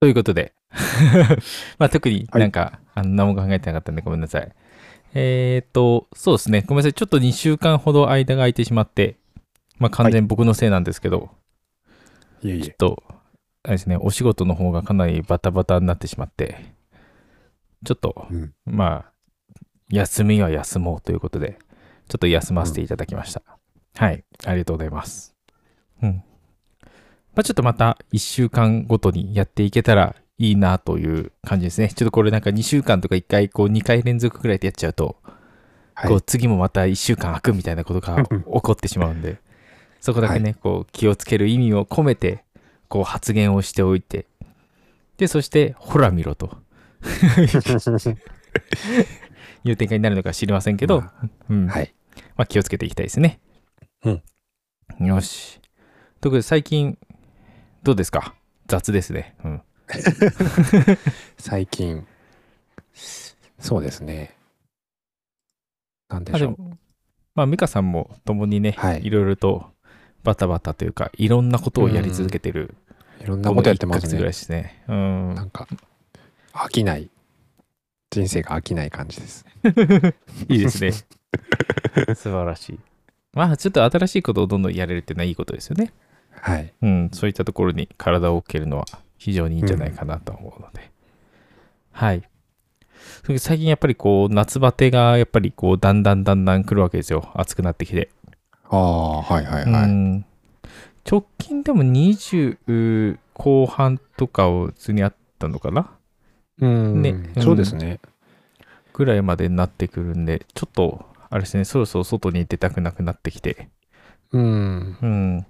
ということで、まあ特になんか、あの何も考えてなかったんでごめんなさい。えっ、と、そうですね。ごめんなさい。ちょっと2週間ほど間が空いてしまって、まあ完全に僕のせいなんですけど、いえいえ。ちょっと、あれですね、お仕事の方がかなりバタバタになってしまって、ちょっと、うん。まあ、休みは休もうということで、ちょっと休ませていただきました。はい、ありがとうございます。うん。まあ、ちょっとまた1週間ごとにやっていけたらいいなという感じですね。ちょっとこれなんか2週間とか1回、こう2回連続くらいでやっちゃうと、はいこう次もまた1週間空くみたいなことが 起こってしまうんで、そこだけね、こう気をつける意味を込めて、こう発言をしておいて、で、そして、ほら見ろと いう展開になるのか知りませんけど、まうんはい。まあ、気をつけていきたいですね。うん。よし。ということで、最近、どうですか？雑ですね。うん。最近、そうですね。なんでしょう。まあ美香さんも共にね、はいいろいろとバタバタというか、いろんなことをやり続けてる、いろんなことやってますこの一ヶ月ぐらいね。ですね。うん。なんか、飽きない。人生が飽きない感じです。いいですね。素晴らしい。まあ、ちょっと新しいことをどんどんやれるっていうのはいいことですよね。はい。うん、そういったところに体を置けるのは非常にいいんじゃないかなと思うので。はい。それで最近やっぱりこう、夏バテがやっぱりこう、だんだんだんだん来るわけですよ。暑くなってきて。ああ、はいはいはい。うん直近でも20後半とかを普通にあったのかなうん、ねそうですね。ぐらいまでになってくるんで、ちょっと、あれですね、そろそろ外に出たくなくなってきて。うん。うん。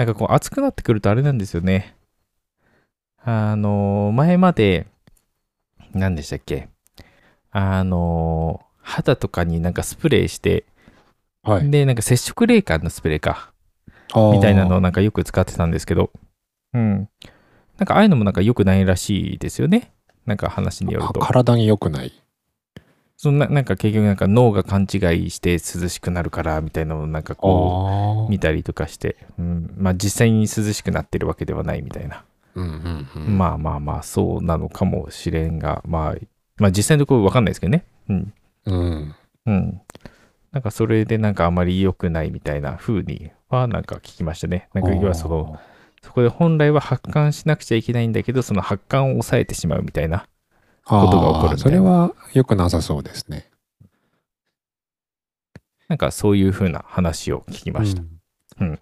なんかこう暑くなってくるとあれなんですよね。あの、前まで、何でしたっけあの、肌とかになんかスプレーして、はい。で、なんか接触冷感のスプレーか、みたいなのをなんかよく使ってたんですけど、うん。なんかああいうのもなんか良くないらしいですよね。なんか話によるあと。体に良くない。そんな、なんか結局なんか脳が勘違いして涼しくなるから、みたいなのをなんかこう、あ見たりとかして、うん、まあ実際に涼しくなってるわけではないみたいな、うんうんうん。まあまあまあそうなのかもしれんが、まあ、まあ実際のところ分かんないですけどね。うん。うん。うん。なんかそれでなんかあまり良くないみたいな風にはなんか聞きましたね。なんか要はそのそこで本来は発汗しなくちゃいけないんだけどその発汗を抑えてしまうみたいなことが起こるそれは良くなさそうですね。なんかそういう風な話を聞きました、うん。うん。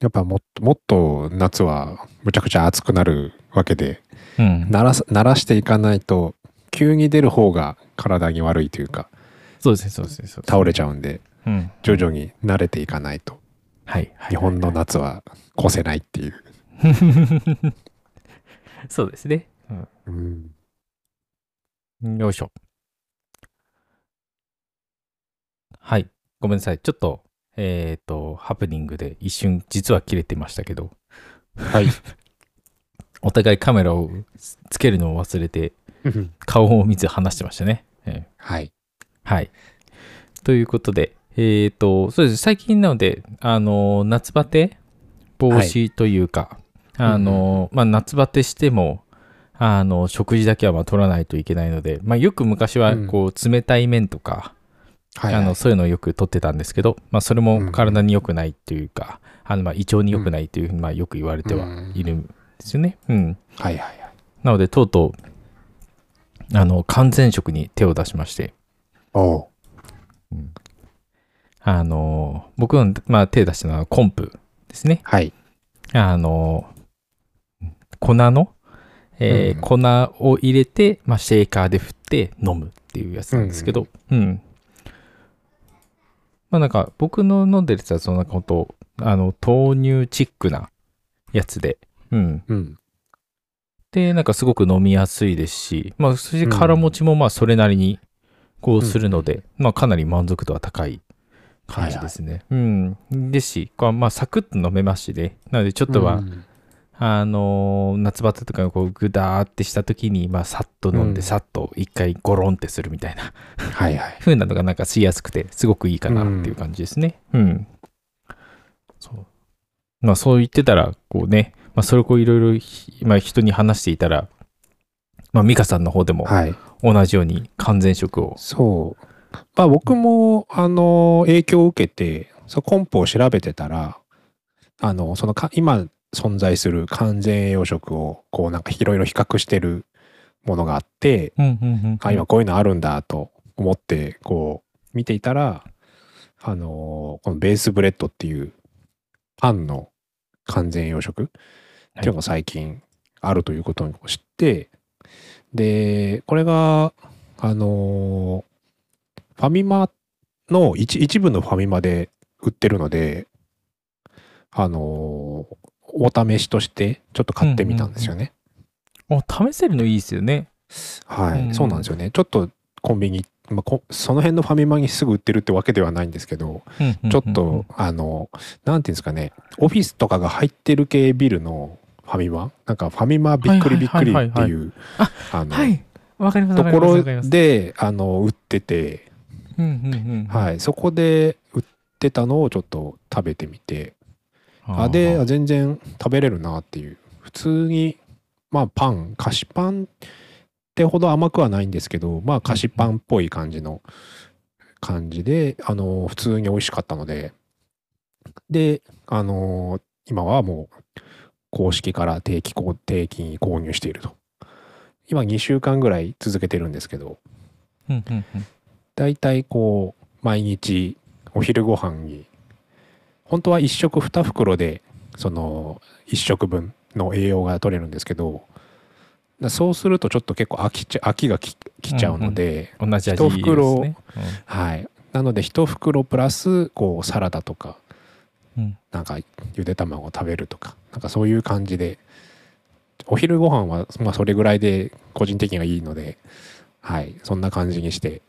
やっぱもっともっと夏はむちゃくちゃ暑くなるわけでうん、慣らす慣らしていかないと急に出る方が体に悪いというかそうですねそうですね倒れちゃうんでうん。徐々に慣れていかないと。はいはい。日本の夏は越せないっていう。そうですね、うん。うんよいしょ。はい。ごめんなさい。ちょっと、えっ、と、ハプニングで一瞬、実は切れてましたけど、はい。お互いカメラをつけるのを忘れて、顔を見ず話してましたね。えーはい。はい。ということで、えっ、と、そうです。最近なので、あの、夏バテ防止というか、あの、まあ、夏バテしても、あの、食事だけはまあ取らないといけないので、まあ、よく昔は、こう、冷たい麺とか、はい。あのそういうのをよく取ってたんですけど、まあ、それも体に良くないというか、あのまあ胃腸に良くないというふうにまあよく言われてはいるんですよね。うん。はいはいはい。なので、とうとう、あの、完全食に手を出しまして、おうあの、僕の、まあ、手出したのはコンプですね。はい。あの、粉の、えーうん粉を入れて、まあ、シェーカーで振って飲むっていうやつなんですけど、うん。まあなんか、僕の飲んでるやつは、そのなんかほんと、あの、豆乳チックなやつで、うん。うん。で、なんかすごく飲みやすいですし、まあ、そして腹持ちもまあ、それなりに、こうするので、まあ、かなり満足度は高い感じですね。うん。ですし、こうまあ、サクッと飲めますしね。なので、ちょっとは、うんあのー夏バテとかこうグダーってした時に、まあ、さっと飲んで、うんさっと一回ゴロンってするみたいなはいはい。風なのがなんかしやすくて、すごくいいかなっていう感じですね。うん。そう。まあ、そう言ってたら、こうね、まあ、それをこういろいろ人に話していたら、まあ、美香さんの方でもはい。同じように完全食を。そう。まあ僕も、あの、影響を受けて、そのコンポを調べてたら、あの、そのか、今存在する完全栄養食を、こうなんかいろいろ比較してるものがあって、うんうんうんあ、今こういうのあるんだと思って、こう、見ていたら、あの、このベースブレッドっていうパンの完全栄養食っていうのが最近あるということを知って、で、これが、あのーファミマの一一部のファミマで売ってるので、あのーお試しとしてちょっと買ってみたんですよね。あ試せるのいいですよね。はい、うん。そうなんですよね。ちょっとコンビニ、まあ、こその辺のファミマにすぐ売ってるってわけではないんですけど、ちょっと、あの、なんていうんですかね、オフィスとかが入ってる系ビルのファミマ、なんかファミマびっくりびっくりっていう、ああの、はい。ところ。で、あの、売ってて、うんうんうん。はい、そこで売ってたのをちょっと食べてみて、あ、で、あ全然食べれるなっていう、普通に、まあパン、菓子パンってほど甘くはないんですけど、まあ菓子パンっぽい感じの感じで、あの、普通に美味しかったので、で、あの、今はもう公式から定期購、定期に購入していると。今2週間ぐらい続けてるんですけど、だいたいこう毎日お昼ご飯に本当は1食2袋でその1食分の栄養が取れるんですけどだそうするとちょっと結構飽きちゃ飽きがききちゃうので、同じ味一袋ですね。はい。なので1袋プラスこうサラダとかうん。うんなんかゆで卵を食べるとかなんかそういう感じでお昼ご飯はまあそれぐらいで個人的にはいいのではい。そんな感じにして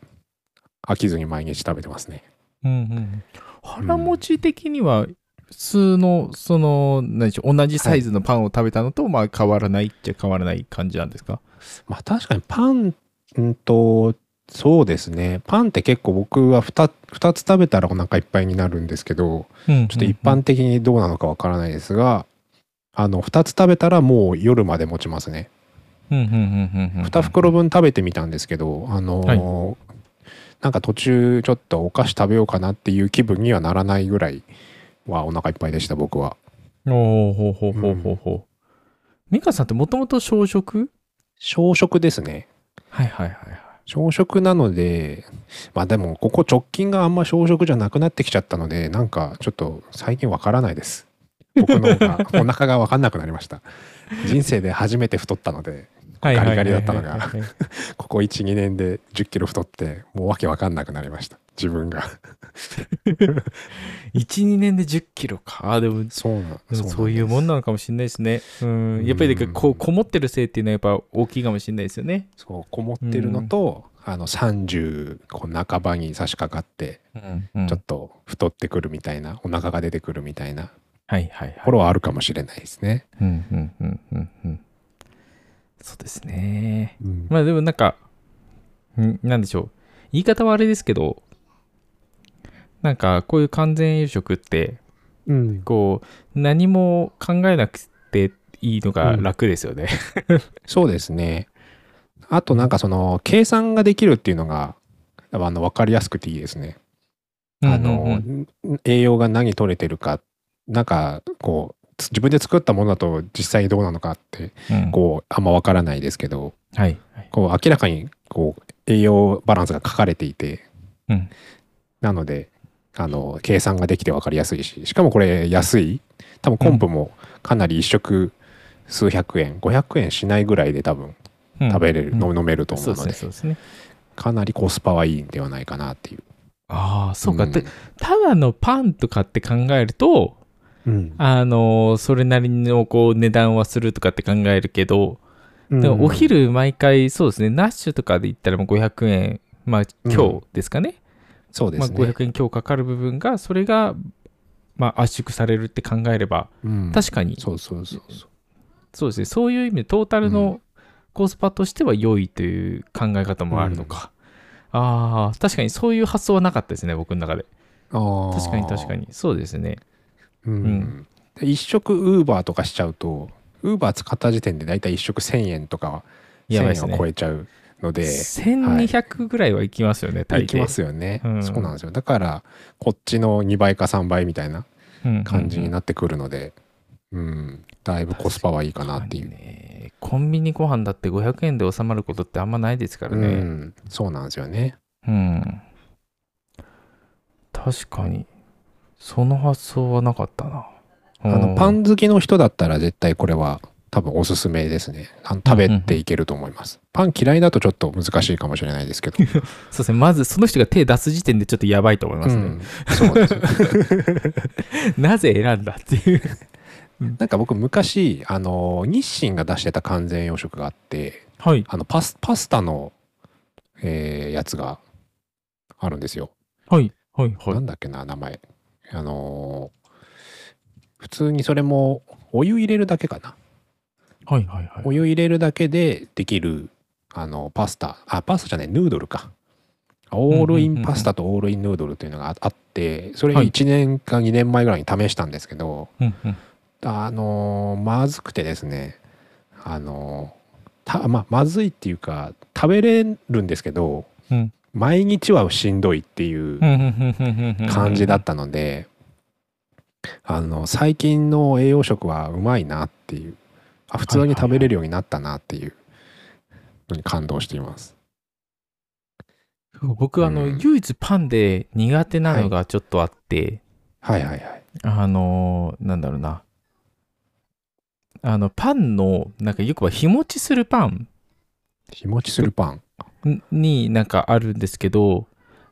飽きずに毎日食べてますね。うんうん腹持ち的には普通のその何でしょう同じサイズのパンを食べたのとまあ変わらないっちゃ変わらない感じなんですか？まあ確かにパンんとそうですね。パンって結構僕は 2, 2つ食べたらお腹いっぱいになるんですけどちょっちょっと一般的にどうなのかわからないですがあの2つ食べたらもう夜まで持ちますね。2 2袋分食べてみたんですけどあのーなんか途中ちょっとお菓子食べようかなっていう気分にはならないぐらいはお腹いっぱいでした僕は。おおほうほうほうほうほう。美香さんってもともと小食？小食ですね。はいはいはいはい。小食なのでまあでもここ直近があんま小食じゃなくなってきちゃったのでなんかちょっと最近わからないです。僕の方が お腹が分かんなくなりました。人生で初めて太ったのでガリガリだったのが ここ12年で1 0キロ太ってもうわけわかんなくなりました自分が 12年で1 0キロかあでもそうなそういうもんななのかもしれないですね。うん。やっぱりだこうこもってるせいっていうのはやっぱ大きいかもしれないですよね。そうこもってるのと、あの30こう半ばに差し掛かってうんちょっと太ってくるみたいな、お腹が出てくるみたいなはいはいはいとこ。ろはあるかもしれないですね。うんうんうんうんうん。そうですね。うんまあでもなんか、んなんでしょう。言い方はあれですけど、なんかこういう完全栄食って、うんこう何も考えなくていいのが楽ですよね。そうですね。あとなんかその計算ができるっていうのがあの分かりやすくていいですね。あの、栄養が何取れてるかなんかこうつ自分で作ったものだと実際にどうなのかってうんこうあんま分からないですけどはい。はいこう明らかにこう栄養バランスが書かれていてうんなのであの計算ができて分かりやすいししかもこれ安い多分コンプもかなり一食数百円500円しないぐらいで多分うん食べれる、うんの飲めると思そうのでそうですね。かなりコスパはいいんではないかなっていう。ああ、そうか。んでただのパンとかって考えると、うんあのそれなりのこう値段はするとかって考えるけど、でもお昼毎回そうですね、ナッシュとかで言ったらもう500円、まあ今日ですかね。まあ、そうですね。500円今日かかる部分が、それが、まあ、圧縮されるって考えれば、うん確かに、そうそうそうそう。そうですね、そういう意味でトータルのコスパとしては良いという考え方もあるのか。ああ、確かにそういう発想はなかったですね、僕の中で。あ確かに確かに。に。そうですね。うん。ん。で一食ウーバーとかしちゃうとウーバー使った時点でだいたい1食1000円とか1000円を超えちゃうので1200ぐらいはいきますよね、大抵。いきますよね、うん。そうなんですよ。だからこっちの2倍か3倍みたいなうん感じになってくるのでうん、だいぶコスパはいいかなっていう。ね。コンビニご飯だって500円で収まることってあんまないですからうねん、そうなんですよね。うん、確かにその発想はなかったな。あのパン好きの人だったら絶対これは多分おすすめですね。あの食べていけると思います、パン嫌いだとちょっと難しいかもしれないですけど、そうですね。まずその人が手出す時点でちょっとやばいと思いますね、うん、そうです。よ なぜ選んだっていう。なんか僕昔あの日清が出してた完全養殖があってはい。あのパスパスタの、えーやつがあるんですよ、はい。はい。はないんだっけな名前あのー普通にそれもお湯入れるだけかな。はいはいはい。お湯入れるだけでできるあのパスタ。あパスタじゃないヌードルか。オールインパスタとオールインヌードルっていうのがああってそれはい。1年か2年前ぐらいに試したんですけど、うんうん。あのーまずくてですねあのーたまあまずいっていうか食べれるんですけど、うん毎日はしんどいっていう感じだったので、あの最近の栄養食はうまいなっていうあ普通に食べれるようになったなっていうのに感動しています。僕あの、うん唯一パンで苦手なのがちょっとあって、はいはいはい。あのーなんだろうなあのパンのなんかよくは日持ちするパン日持ちするパン。になんかあるんですけど、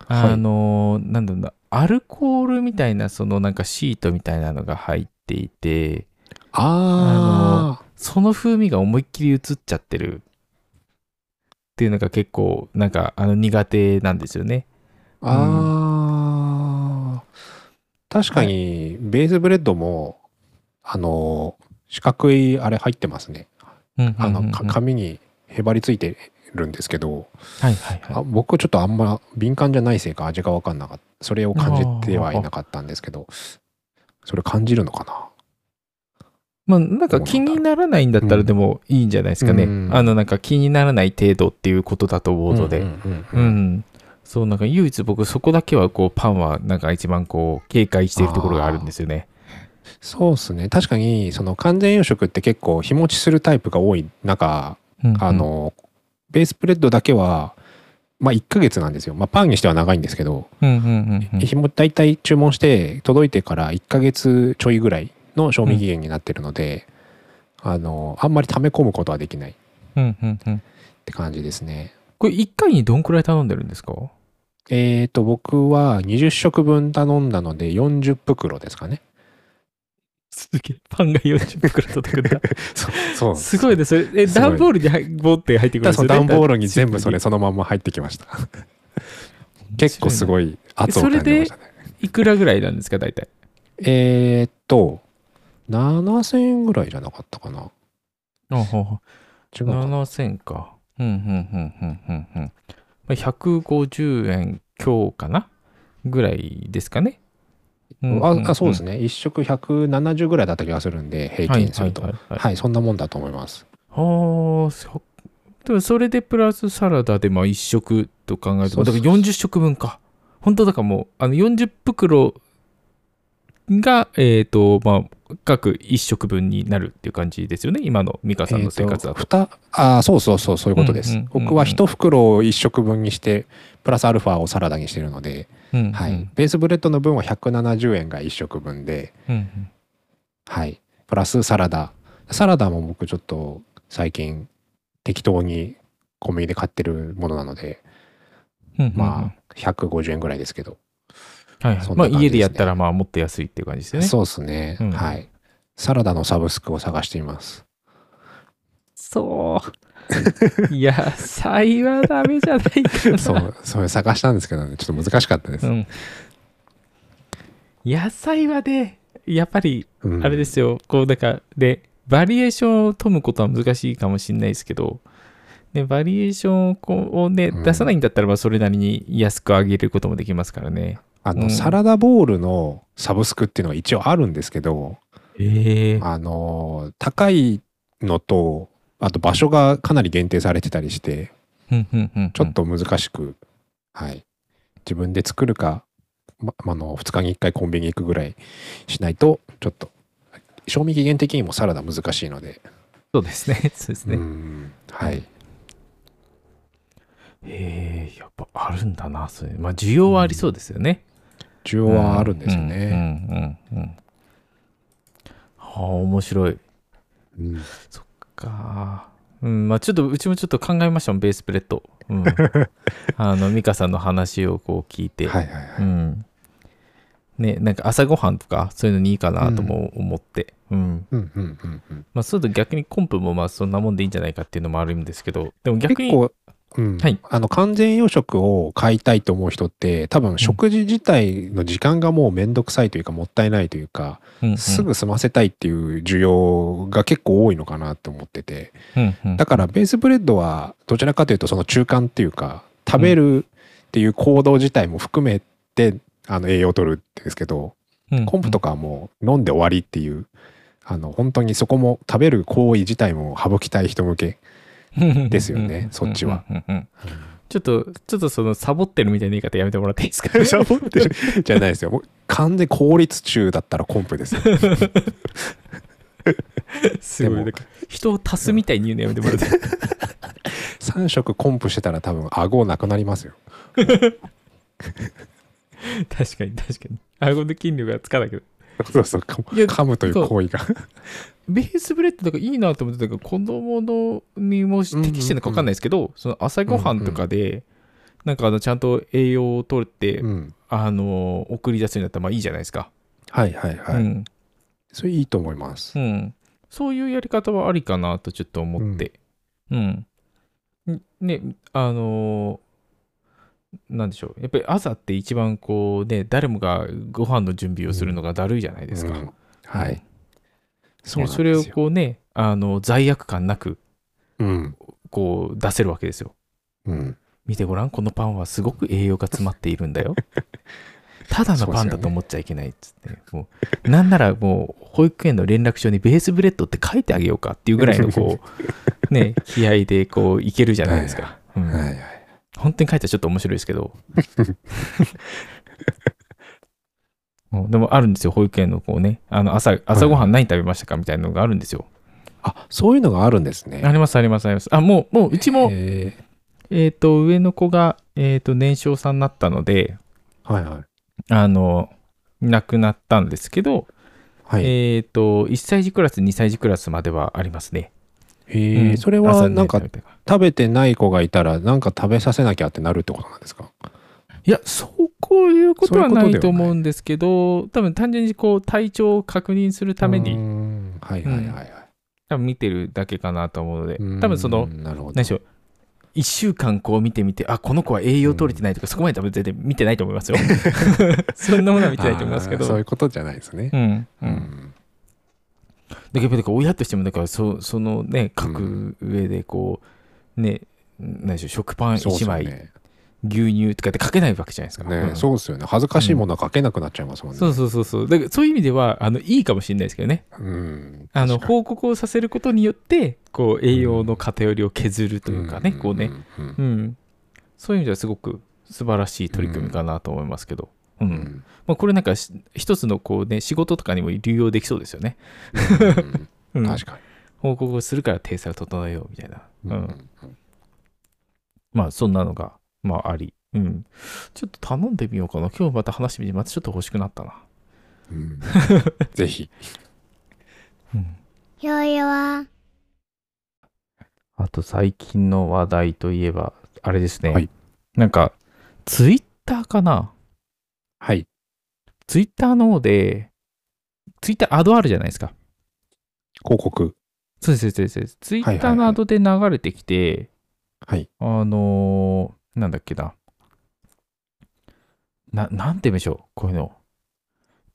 はい。あのーなんだろうなアルコールみたいなそのなんかシートみたいなのが入っていてああその風味が思いっきり移っちゃってる。っていうのが結構なんかあの苦手なんですよね。ああ、確かにベースブレッドもあの四角いあれ入ってますね。あのか紙にへばりついてるんですけど、はいはいはいあ僕ちょっとあんま敏感じゃないせいか味が分かんなかったそれを感じてはいなかったんですけどそれ感じるのかな？まあなんか気にならないんだったらでもいいんじゃないですかね。うんあのなんか気にならない程度っていうことだと思うので。うんうんうんううんん。そうなんか唯一僕そこだけはこうパンはなんか一番こう警戒しているところがあるんですよね。そうですね確かにその完全養殖って結構日持ちするタイプが多い中うんうんあのベースブレッドだけはまあ1ヶ月なんですよ。まあパンにしては長いんですけどうんうんうん大体注文して届いてから1ヶ月ちょいぐらいの賞味期限になってるので、あのあんまり溜め込むことはできない。っうんうんうん。て感じですね。これ1回にどんくらい頼んでるんですか？えーと僕は20食分頼んだので40袋ですかねすげえパンが40袋届くんだ。そうそうすごいね。それ、え、すごい段ボールに入ボーって入ってくるんですよね。段ボールに全部それそのまんま入ってきました結構すい。ごい圧を感じましたねいくらぐらいなんですか、大体。えーっと7000円ぐらいじゃなかったかなあほうほう違うかな7000か。うん、うん、うん、うん、うん、うん。まあ150円強かな？ぐらいですかね。ああそうですね。ね1食170ぐらいだった気がするんで平均すると。はいはいはいはい。そんなもんだと思います。ああ、そそれでプラスサラダでまあ1食と考えると、だから40食分か。本当だからもう、あの40袋が、えっ、と、まあ、各1食分になるっていう感じですよね。今の美香さんの生活だと。えーあそうそうそうそういうことです、うんうんうんうん。僕は1袋を1食分にしてプラスアルファをサラダにしてるので、うんはい、ベースブレッドの分は170円が1食分でうんはい。プラスサラダ。サラダも僕ちょっと最近適当にコンビニで買ってるものなので、うんうんまあ150円ぐらいですけど、あ、はいはい。まあ家でやったらまあもっと安いっていう感じですよね。そうですね、うん。はい。サラダのサブスクを探しています。そう。野菜はダメじゃないかな。そうそれ探したんですけどね。ちょっと難しかったです、うん。野菜はね、やっぱりうん。あれですよ、こう、だから、で、バリエーションを富むことは難しいかもしれないですけど、で、バリエーションをこうをね、うん。出さないんだったら、まあ、それなりに安く上げることもできますからね。あの、うんサラダボールのサブスクっていうのが一応あるんですけど、ええあの高いのとあと場所がかなり限定されてたりしてちょっと難しく、はい自分で作るか、ま、あの2日に1回コンビニ行くぐらいしないとちょっと賞味期限的にもサラダ難しいのでそうですね。そうですね。うんはいへえ、やっぱあるんだな、それ。まあ、需要はありそうですよね。需要はあるんですようんね、うんうんうん。はあ、面白い。うんか。うん、まあちょっと、うちもちょっと考えましたもん、ベースプレッド。うん。あの、ミカさんの話をこう聞いて。はいはいはい、うん。ね、なんか朝ごはんとか、そういうのにいいかなとも思って。うん。うんうんうんうんまあ、そうすると逆にコンプもまあそんなもんでいいんじゃないかっていうのもあるんですけど、でも逆に、結構、うん。はい。あの完全養殖を買いたいと思う人って多分食事自体の時間がもうめんどくさいというかもったいないというか、うん。うんすぐ済ませたいっていう需要が結構多いのかなって思ってて。うんうんだからベースブレッドはどちらかというとその中間っていうか食べるっていう行動自体も含めてあの栄養を取るんですけどうん。コンプとかはもう飲んで終わりっていうあの本当にそこも食べる行為自体も省きたい人向けですよねそっちは。ちょっと、ちょっとそのサボってるみたいな言い方やめてもらっていいですか？サボってる？じゃないですよ。もう完全効率中だったらコンプですよ。すごい。人を足すみたいに言うのやめてもらって。3食コンプしてたら多分顎なくなりますよ。確かに確かに。顎の筋力がつかないけど。そうそう、噛むという行為が。ベースブレッドとかいいなと思ってたけど、子供のにも適してるのか分かんないですけど、その朝ごはんとかで、なんかあのちゃんと栄養を取って、うん。あの送り出すようになったらまあいいじゃないですか。はいはいはい。うんそれいいと思いますう。ん、そういうやり方はありかなとちょっと思って。うん。んね、あのーなんでしょう。やっぱり朝って一番こうね、誰もがご飯の準備をするのがだるいじゃないですか。うんはい。そそうそれをこうね、あの罪悪感なくうん。こう出せるわけですよ。うん。見てごらん、このパンはすごく栄養が詰まっているんだよ。ただのパンだと思っちゃいけないっつって、もうなんならもう保育園の連絡書にベースブレッドって書いてあげようかっていうぐらいのこう ね気合でこういけるじゃないですか。うんはいはい。本当に書いたらちょっと面白いですけど。でもあるんですよ、保育園のこうね、あの朝朝ごはん何食べましたかみたいなのがあるんですよ。あ、そういうのがあるんですね。あります、あります、あります。あ、もう、もううちも、へえっ、と、上の子が、えっ、と、年少さんになったので、ーはいはい。あの、亡くなったんですけど、はい。えっ、と、1歳児クラス、2歳児クラスまではありますね。へえ、うんそれは朝なんか食べてから食べてない子がいたらなんか食べさせなきゃってなるってことなんですか？いや、そうこういうことはないと思うんですけど、多分単純にこう体調を確認するために、んはいはいはいはい。多分見てるだけかなと思うので多分その。何でしょう、1週間こう見てみて、あ、この子は栄養取れてないとか、そこまで多分全然見てないと思いますよ。そんなものは見てないと思いますけど。そういうことじゃないですね。うん。う。うんん。だけど、親としても、だからそ、そのね、書く上で、こう、ね、何でしょう、食パンそうです1枚。牛乳とかって書けないわけじゃないですか。ねうんそうですよね。恥ずかしいものは書けなくなっちゃいますもんね。そうそうそうそう。だからそういう意味では、あの、いいかもしれないですけどね。うん。あの、報告をさせることによって、こう、栄養の偏りを削るというかね、こうね、。うんうんうん。そういう意味ではすごく素晴らしい取り組みかなと思いますけど。うん。うんまあ、これなんかし、一つのこうね、仕事とかにも流用できそうですよね。う うんん。確か報告をするから体裁を整えようみたいな。に。う。うんんまあ、そんなのが、まあ、あり。うん。ちょっと頼んでみようかな。今日また話してみて、またちょっと欲しくなったな。うんぜひ。うん。よいは、あと最近の話題といえば、あれですね。はいなんか、ツイッターかなはい。ツイッターの方で、ツイッターアドあるじゃないですか。広告。そうです、そうですそうです。ツイッはいはいはいターのアドで流れてきて、はい。あのーなんだっけな。な、なんて言うんでしょう、こういうの。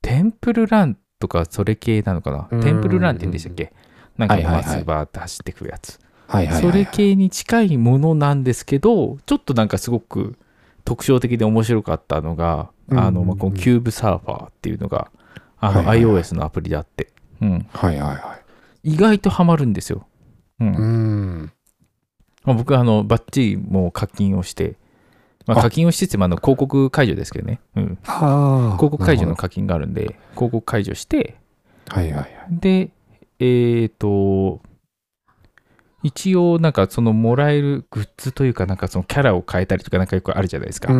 テンプルランとかそれ系なのかなうんテンプルランって言うんでしたっけ？なんかはいはいはいまっすぐバーって走ってくるやつ。はいはいはい。それ系に近いものなんですけど、ちょっとなんかすごく特徴的で面白かったのが、あの、まあ、この Cube Surfer っていうのが、あの、iOS のアプリであって、うん。はいはいはい。意外とハマるんですよ。うんうんまあ、僕はあのバッチリもう課金をして、まあ、あ。課金をしつつもあの広告解除ですけどね、うん、広告解除の課金があるんで広告解除してはいはいはい。でえっ、と一応なんかそのもらえるグッズというかなんかそのキャラを変えたりとかなんかよくあるじゃないですか、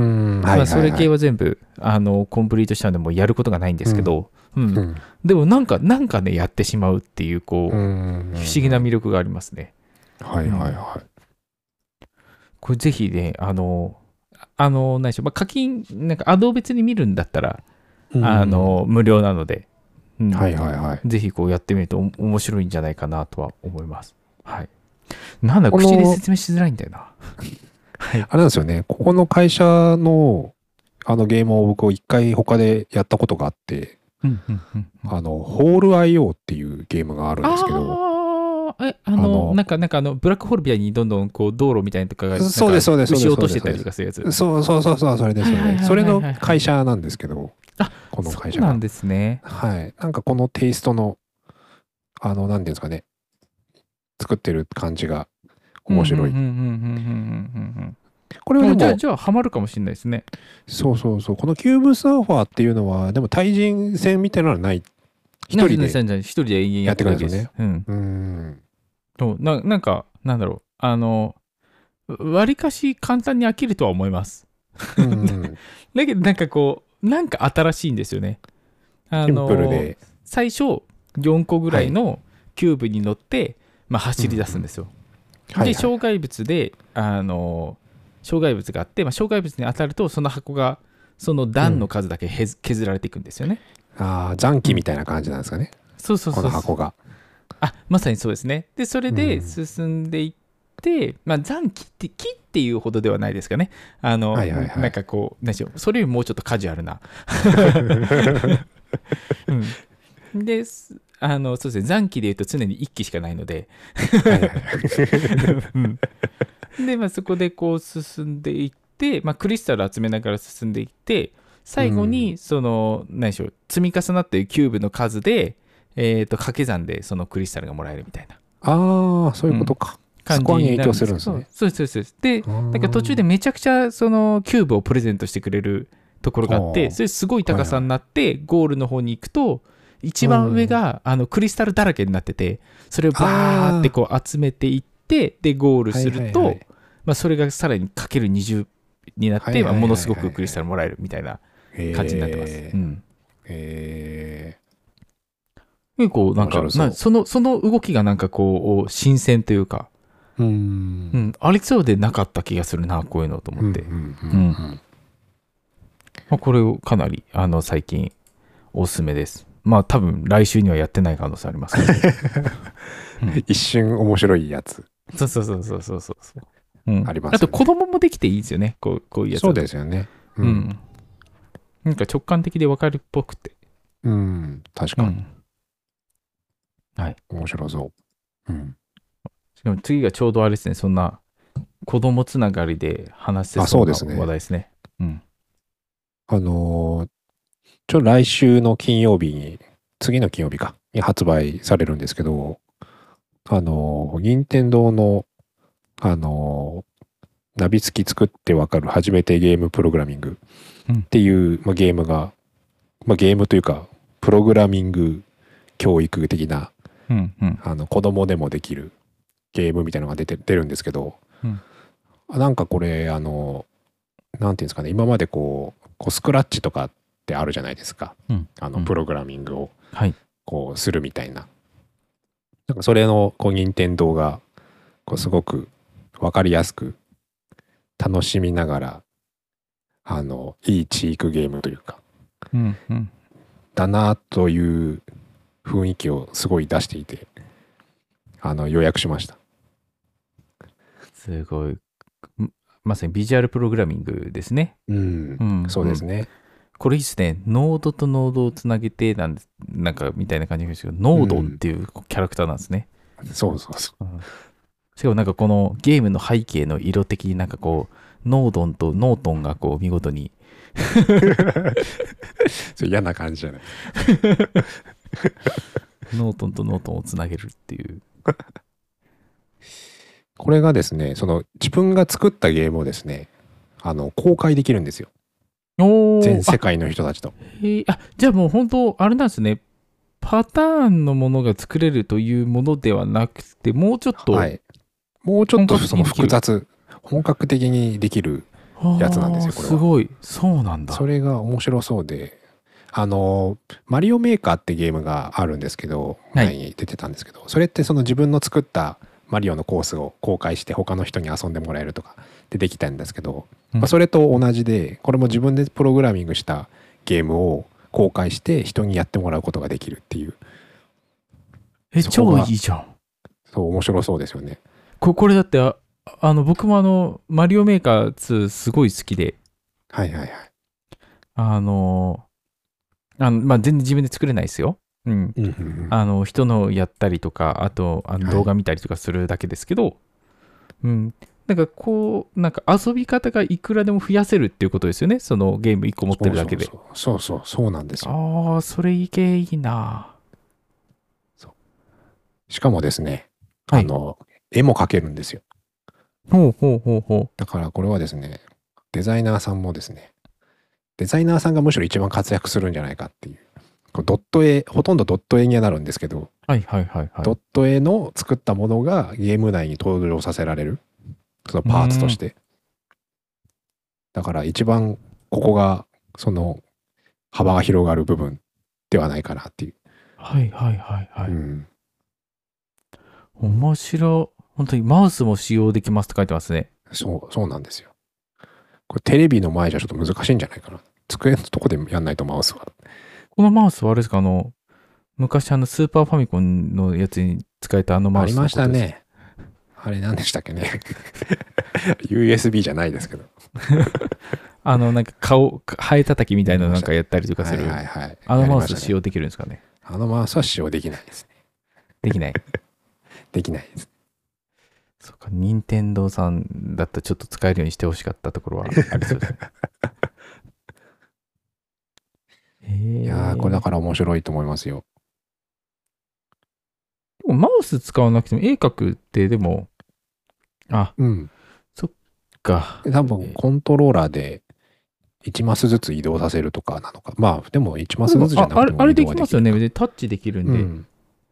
それ系は全部あのコンプリートしたのでもうやることがないんですけど、うん。うん。でもなんかなんかねやってしまうっていうこう、うん。不思議な魅力がありますね。はいはいはこれぜひね、あの、あの、何でしょう、まあ、課金、なんか、アドを別に見るんだったら、いあの、無料なので、うんはいはいはいぜひこうやってみるとお面白いんじゃないかなとは思います。はい。なんだ、口で説明しづらいんだよな。はい。あれなんですよねここの会社のあのゲームを僕一回他でやったことがあってうんうんうんうんあのホール IO っていうゲームがあるんですけどああ、え、あの、なんか、なんかあの、ブラックホールみたいにどんどんこう、道路みたいなとかが、そうですそうですそうです牛落としてたりとかす。るやつ。そうそうそうそうそれですねそれの会社なんですけどあこの会社が。そうなんですね。はい。なんかこのテイストのあの何ていうんですかね。作ってる感じが面白い。うんうんうんうんうんうんうんこれはじゃあ、じゃあ、ハマるかもしれないですね。そうそうそう。この Cube Surfer っていうのはでも対人戦みたいなのはない一人で一人で延々やってるだけです。やってうん。うーんそうななんか、なんだろう。あの、わりかし簡単に飽きるとは思います。うんうん だけど、なんかこう、なんか新しいんですよね。あシンのプルで最初、4個ぐらいのキューブに乗って、まあ、走り出すんですよ。で、はいはい障害物で、あの、障害物があって、まあ、障害物に当たると、その箱が、その段の数だけ削られていくんですよね。ああ残機みたいな感じなんですかね。こそうそうそう。そう。の箱が。あまさにそうですね。で、それでうん。進んでいって、まあ、残機って、木っていうほどではないですかね。あの、はいはいはい。なんかこう、何でしょう、それよりもうちょっとカジュアルな。うん、で、すあの、そうですね、残機で言うと常に1機しかないので、で、まあ、そこでこう進んでいって、まあ、クリスタル集めながら進んでいって、最後に、その、何でしょう、積み重なっているキューブの数で、えっ、と、掛け算でそのクリスタルがもらえるみたいな。ああそういうことか。感じそこに影響するんですね。そうそうですそうです。で、ななんか途中でめちゃくちゃそのキューブをプレゼントしてくれるところがあって、それすごい高さになって、ゴールの方に行くと、一番上があのクリスタルだらけになってて、それをバーってこう集めていって、で、ゴールするとまあそれがさらにかける20になって、まあものすごくクリスタルもらえるみたいな感じになってます。へーうんへ結構なんかそその、その動きがなんかこう、新鮮というか、ーううんん、ありそうでなかった気がするな、こういうのと思って。うんうんうんまあ、これをかなりあの最近おすすめです。まあ多分来週にはやってない可能性ありますけど、うん一瞬面白いやつそうそうそうそうそうそうそう。うん、ありますよねあと子供もできていいですよね。こうこういうやつ。そうですよねう。ん。なんか直感的でわかるっぽくて。うん確かにうん。面白そううんしかも次がちょうどあれですね、そんな子供つながりで話せあそうですね話題ですね。うん。あのーちょ来週の金曜日に次の金曜日かに発売されるんですけどあのー任天堂のあのーナビ付き作ってわかる初めてゲームプログラミング。っていう、まあ、ゲームが、まあ、ゲームというかプログラミング教育的なうんうん。あの子供でもできるゲームみたいなのが出て出るんですけど、うん。あなんかこれあのなんていうんですかね今までこうこうスクラッチとかってあるじゃないですか、うん。うん。あのプログラミングをはい。こうするみたいな。なんかそれのこう任天堂がこうすごく分かりやすく楽しみながらあのいいチークゲームというかうんうん。だなという雰囲気をすごい出していてあの予約しましたすごい。んまさにビジュアルプログラミングですね。うんうん、そうですね。これいいですね。ノードとノードをつなげてなんなんかみたいな感じですけど、ノードっていうキャラクターなんですね。そうそうそうんしかもなんかこのゲームの背景の色的になんかこう、ノードンとノートンがこう見事に、う。それ嫌な感じじゃない。ノートンとノートンをつなげるっていう。これがですね、その自分が作ったゲームをですね、あの、公開できるんですよ。全世界の人たちと。あへーあじゃあもう本当あれなんですねパターンのものが作れるというものではなくてもうちょっと、はい。もうちょっとその複雑、本格的にできる。やつなんですよこれすごい。そうなんだ。それが面白そうで、あの、マリオメーカーってゲームがあるんですけど、はい。前に出てたんですけど、それってその自分の作ったマリオのコースを公開して他の人に遊んでもらえるとかでできたんですけど、うん。まあ、それと同じで、これも自分でプログラミングしたゲームを公開して人にやってもらうことができるっていう、え超いいじゃん。そう面白そうですよね。ここれだってああの僕もあのマリオメーカー2すごい好きで。はいはいはい。あのあのまあ全然自分で作れないですよ。うん。うんうんうん。あの人のやったりとかあとあのはい。動画見たりとかするだけですけど、うん。なんかこうなんか遊び方がいくらでも増やせるっていうことですよね。そのゲーム1個持ってるだけで。そうそうそうそう。そうなんですよ。ああそれいけいいなしかもですね、はい。あの、絵も描けるんですよ。ほうほうほうほだからこれはですね、デザイナーさんもですね、デザイナーさんがむしろ一番活躍するんじゃないかっていう。こうドット絵、ほとんどドット絵にはなるんですけど、うはいはいはいはいドット絵の作ったものがゲーム内に登場させられる。そのパーツとして。だから一番ここがその幅が広がる部分ではないかなっていう。はいはいはいはい、うん、面白い本当にマウスも使用できますって書いてますねそう、そうなんですよ。これテレビの前じゃちょっと難しいんじゃないかな。机のとこでやんないとマウスは。このマウスはあれですかあの昔あのスーパーファミコンのやつに使えたあのマウスありましたね。あれ何でしたっけね。USB じゃないですけど。あのなんか顔ハエ叩きみたいなのなんかやったりとかする、はいはいはい。あのマウス使用できるんですかね？あのマウスは使用できないですね。できない できないです。そっか任天堂さんだったらちょっと使えるようにしてほしかったところはあ りそうですね いやー、これだから面白いと思いますよ。でもマウス使わなくても絵描くってでもあうん。か多分コントローラーで1マスずつ移動させるとかなのか。まあ、でも1マスずつじゃなくてもああれあれできますよねでタッチできるんで、うん。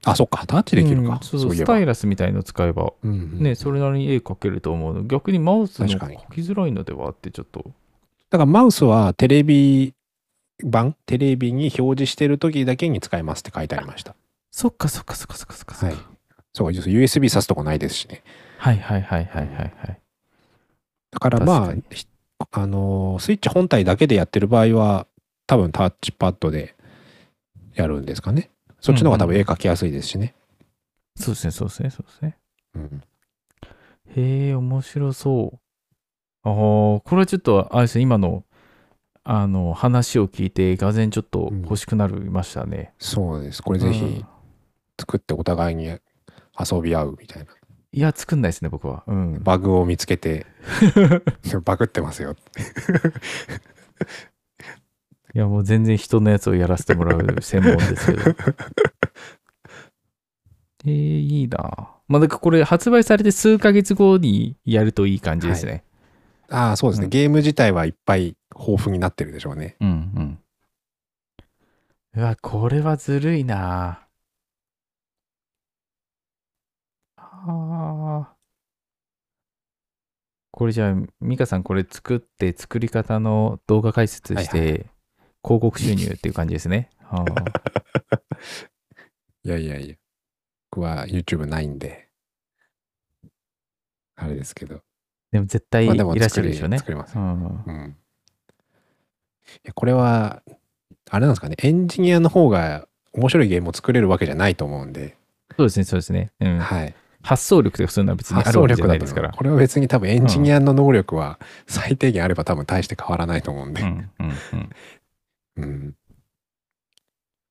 あ、そっか。タッチできるか。うんそうそうスタイラスみたいの使えばうんうんねそれなりに絵描けると思うの逆にマウスの描きづらいのではってちょっとだからマウスはテレビ版？テレビに表示してる時だけに使えますって書いてありました。そっかそっかそっかそっかそっかそっかはい。そう、USB 挿すとこないですしね。はいはいはいはいはいはいだからまああのースイッチ本体だけでやってる場合は、多分タッチパッドでやるんですかね。そっちの方が多分絵描きやすいですしね。そうですねそうですねそうですねうん。へえ面白そうああこれはちょっとあれですね今のあの話を聞いてがぜんちょっと欲しくなりましたね、そうです。これぜうんひ作ってお互いに遊び合うみたいな。いや作んないですね僕はうんバグを見つけて、バグってますよ。いやもう全然人のやつをやらせてもらう専門ですけど。えー、いいな。まあなんかこれ発売されて数ヶ月後にやるといい感じですね、ああ、そうですね。うん。ゲーム自体はいっぱい豊富になってるでしょうね。うんうん。うわこれはずるいな。あー。これじゃあ美香さんこれ作って作り方の動画解説して、はい広告収入っていう感じですねあー いやいやいや。僕は YouTube ないんで、あれですけど。でも絶対いらっしゃるでしょうね、作れます。うんうん。これは、あれなんですかね。エンジニアの方が面白いゲームを作れるわけじゃないと思うんで、そうですねそうですね、うん、はい。発想力とかそういうのは別にあ発るわけじゃないですからこれは別に多分エンジニアの能力は最低限あれば多分大して変わらないと思うんで。うんうんうんうん。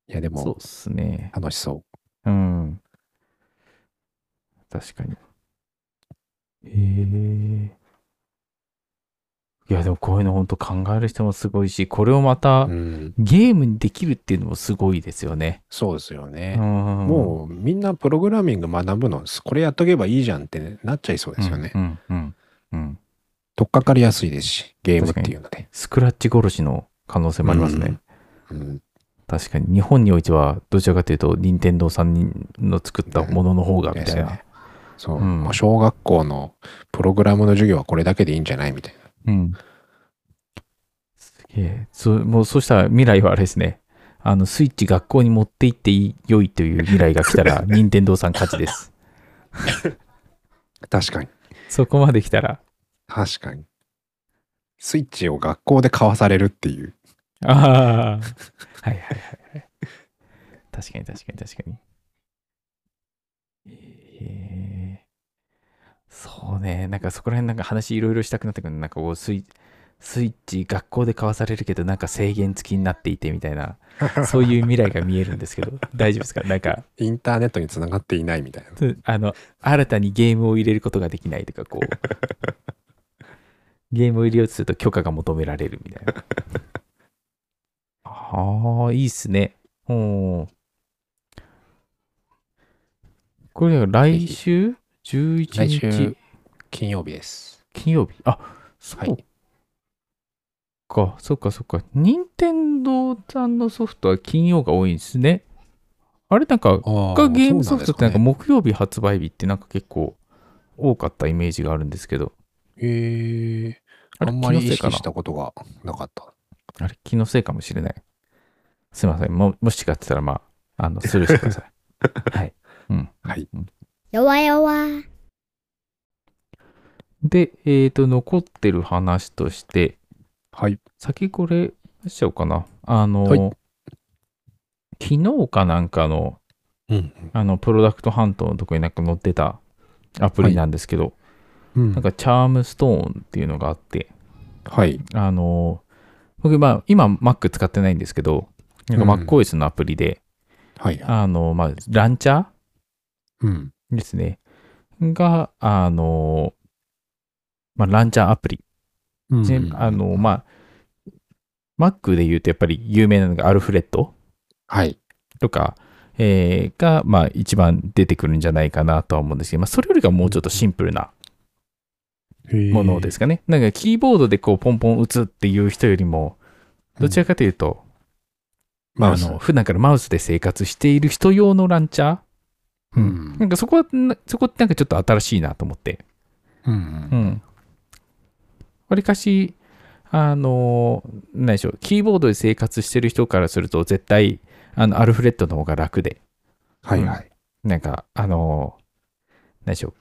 いやでもそうっすね楽しそうん。確かに。へえ。いや、でもこういうの本当考える人もすごいし、これをまたうん。ゲームにできるっていうのもすごいですよね。そうですようね。ん。もうみんなプログラミング学ぶの、これやっとけばいいじゃんってなっちゃいそうですよね。うんうんうん。取っかかりやすいですし、ゲームっていうので。スクラッチ殺しの可能性もありますね。うん。確かに日本においてはどちらかというと任天堂さんの作ったものの方がみたいな、そう、うんもう小学校のプログラムの授業はこれだけでいいんじゃないみたいな。うんすげえそもうそうしたら未来はあれですねあのスイッチ学校に持って行って良いという未来が来たら 任天堂さん勝ちです確かに。そこまで来たら確かに。スイッチを学校で買わされるっていう。ああはいはいはいはい。確かに確かに確かに。え。ーそうね。なんかそこら辺なんか話いろいろしたくなってくるなんかこうスイスイッチ学校で買わされるけどなんか制限付きになっていてみたいな そういう未来が見えるんですけど。大丈夫ですか？なんか。インターネットにつながっていないみたいな。つあの新たにゲームを入れることができないとかこう。ゲームを入れようとすると許可が求められるみたいなああいいっすね。うんこれ来週？11来日？週金曜日です。金曜日？あそう。はい。か、そっかそっか。任天堂さんのソフトは金曜が多いんですね。あれなんか他ゲームソフトってなんか木曜日発売日ってなんか結構多かったイメージがあるんですけど。へえあれあんまり意識したことがなかった。あれ気のせいかもしれない。すいません。ももし違ってたらまあ、あの、スルーしてください。はい。うん。はい。で、えっ、と、残ってる話として、はい。先これ、しちゃおうかな。あの、はい昨日かなんかの、うん。あの、プロダクトハントのとこになんか載ってたアプリなんですけど、うんなんかチャームストーンっていうのがあって、はい。あの、僕、まあ、今 Mac 使ってないんですけど、なんかうん MacOS のアプリで、はい。あの、まあ、ランチャうん。ーですね。が、あの、まあ、ランチャーアプリ。ねうんあの、まあ、Mac で言うとやっぱり有名なのがアルフレッドはい。とか、えーが、まあ、一番出てくるんじゃないかなとは思うんですけど、まあ、それよりかもうちょっとシンプルなものですかね。なんか、キーボードでこう、ポンポン打つっていう人よりも、どちらかというと、あの普段からマウスで生活している人用のランチャー、ううん。んなんかそこはなそこってなんかちょっと新しいなと思って。うんうん。わりかしあの何でしょうキーボードで生活してる人からすると絶対あのアルフレッドの方が楽で。はいはい。なんかあの何でしょう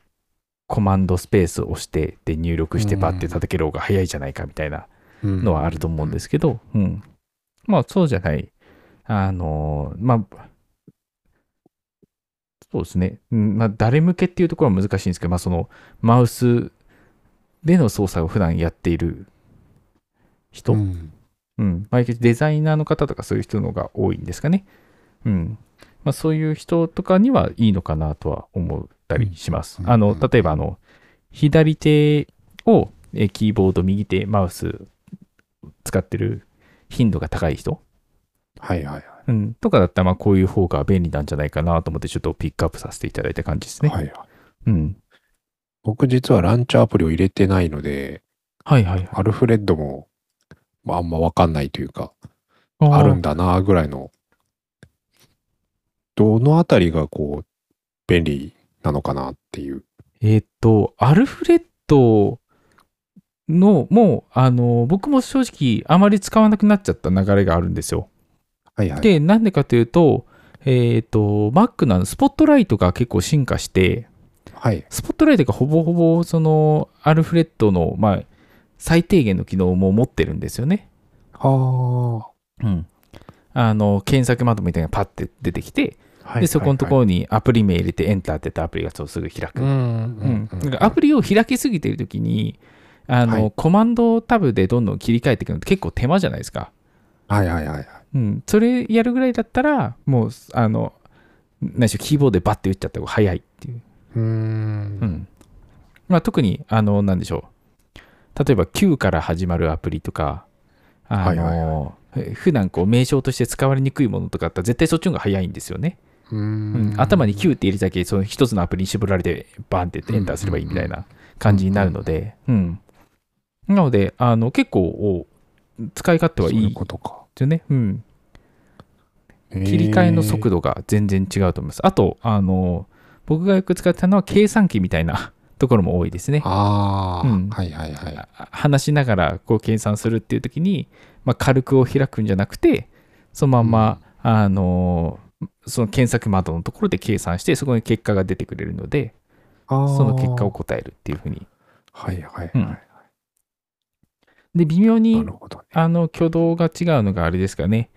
コマンドスペースを押してで入力してバッて叩ける方が早いじゃないかみたいなののはあると思うんですけど、うん。まあ、そうじゃない。あの、まあ、そうですね。うんまあ、誰向けっていうところは難しいんですけど、まあ、その、マウスでの操作を普段やっている人、ううん。ん。まあ、デザイナーの方とかそういう人のが多いんですかね。うん。まあ、そういう人とかにはいいのかなとは思ったりします。うんあの、うん例えば、あの、左手をえキーボード、右手マウス使ってる頻度が高い人、はいはいうん、とかだったら、まあ、こういう方が便利なんじゃないかなと思って、ちょっとピックアップさせていただいた感じですね。はい。はいはい。うん。僕実はランチャーアプリを入れてないので、はいはいはい。アルフレッドも、まあ、あんまわかんないというか、あるんだなぐらいの、どのあたりがこう、便利なのかなっていう。えーっと、アルフレッドの、もう、あの、僕も正直、あまり使わなくなっちゃった流れがあるんですよ。はいはい。で、なんでかというと、えーっと、Mac のスポットライトが結構進化して、はい。スポットライトがほぼほぼ、その、アルフレッドの、まあ、最低限の機能も持ってるんですよね。はうん。あの、検索窓みたいなのがパッて出てきて、あ。で、そこのところ、ろにアプリ名入れてエンターってやったアプリがそうすぐ開く。うん。ううんん。なんかアプリを開きすぎてるときに、あの、はいコマンドタブでどんどん切り替えていくのって結構手間じゃないですか。はいはいはいはい。うん。それやるぐらいだったら、もう、あの、何でしょう、キーボードでバッて打っちゃった方が早いっていう。うんん。まあ、特に、あの、なんでしょう。例えば Q から始まるアプリとか、あの、はいはい普段こう名称として使われにくいものとかだったら絶対そっちの方が早いんですよね。うんん頭に Q って入れただけその一つのアプリに絞られてバンってエンターすればいいみたいな感じになるので、うん。なので、あの結構お使い勝手はいいいうことか。ですよね。うん。切り替えの速度。度が全然違うと思います。あと、あの、僕がよく使ってたのは計算機みたいな ところも多いですね。ああ、うんはいはいはい。あ話しながらこう計算するっていう時に、まあ、軽くを開くんじゃなくて、そのまんま、あの、その検索窓のところで計算して、そこに結果が出てくれるので、そその結果を答えるっていうふうに。はいはいはい。うんで、微妙なにね。あの挙動が違うのがあれですかね。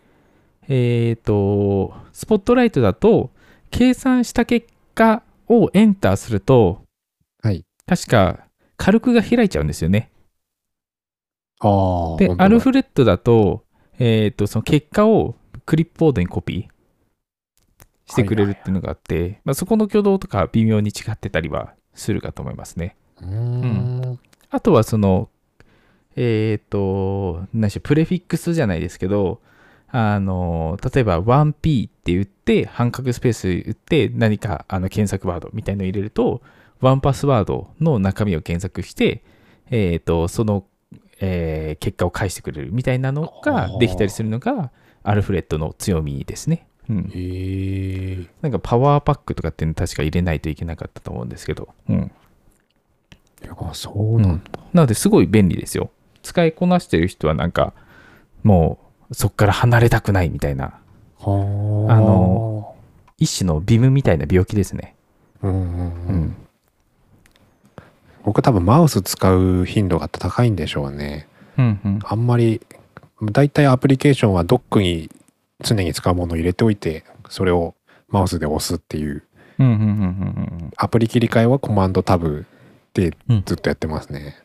えっ、と、スポットライトだと、計算した結果をエンターすると、はい。確か、軽くが開いちゃうんですよね。ああ。でアルフレットだと、えっ、と、その結果をクリップボードにコピーしてくれるっていうのがあって、まあ、そこの挙動とか微妙に違ってたりはするかと思いますね。うーん。あとはその、えっ、と、何でしょう、プレフィックスじゃないですけど、あの、例えば 1P って言って、半角スペース打って、何かあの検索ワードみたいのを入れると、ワンパスワードの中身を検索して、えっ、と、その、えー結果を返してくれるみたいなのができたりするのが、アルフレッドの強みですね。うん。へえ。なんかパワーパックとかっていうの確か入れないといけなかったと思うんですけど、うん。あ、そうなんだ。なのですごい便利ですよ。使いこなしてる人はなんかもうそこから離れたくないみたいなはあ。あの、一種のビムみたいな病気ですね。うんうんううんん。僕多分マウス使う頻度が高いんでしょうね。うんうんあんまり、だいたいアプリケーションはドックに常に使うものを入れておいて、それをマウスで押すっていう、うんうんうんうんアプリ切り替えはコマンドタブでうんずっとやってますね。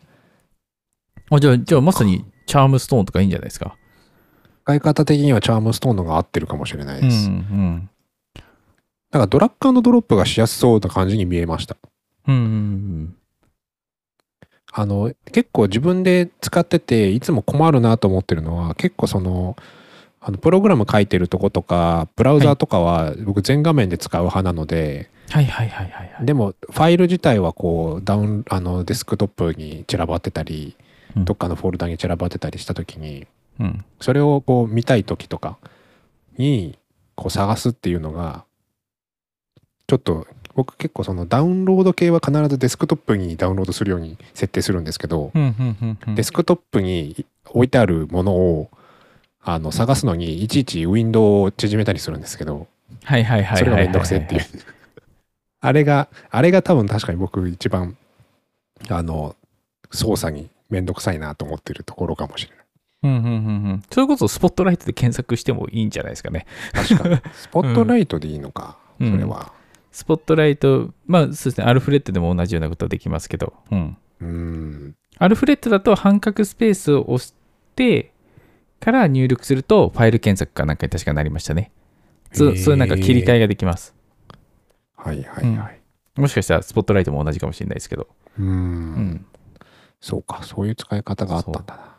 あじゃあじゃあまさにチャームストーンとかいいんじゃないですか？使い方的にはチャームストーンのが合ってるかもしれないです。うんうんだからドラッグドドロップがしやすそうな感じに見えました。うんうんあの、結構自分で使ってて、いつも困るなと思ってるのは、結構その、あのプログラム書いてるとことか、ブラウザーとかは僕全画面で使う派なので、はいはいはいはいはい。でもファイル自体はこうダウンあのデスクトップに散らばってたり、うんどっかのフォルダに散らばってたりした時にうんそれをこう見たい時とかにこう探すっていうのがちょっと僕結構そのダウンロード系は必ずデスクトップにダウンロードするように設定するんですけど、デスクトップに置いてあるものをあの探すのにいちいちウィンドウを縮めたりするんですけどはいはいはいはいはい。それがめんどくせえっていう。あれが、あれが多分確かに僕一番、あの、操作にめんどくさいなと思ってるところかもしれない。うんうんうんうん。それこそスポットライトで検索してもいいんじゃないですかね。確かに。スポットライトでいいのか、うんそれは。スポットライト、まあそうですね、アルフレッドでも同じようなことはできますけど、うん。うーん。アルフレッドだと半角スペースを押してから入力するとファイル検索かなんかに確かなりましたね。そへーそういうなんか切り替えができます。はいはいはい。もしかしたらスポットライトも同じかもしれないですけど。うーんうん。そうか、そういう使い方があったんだな。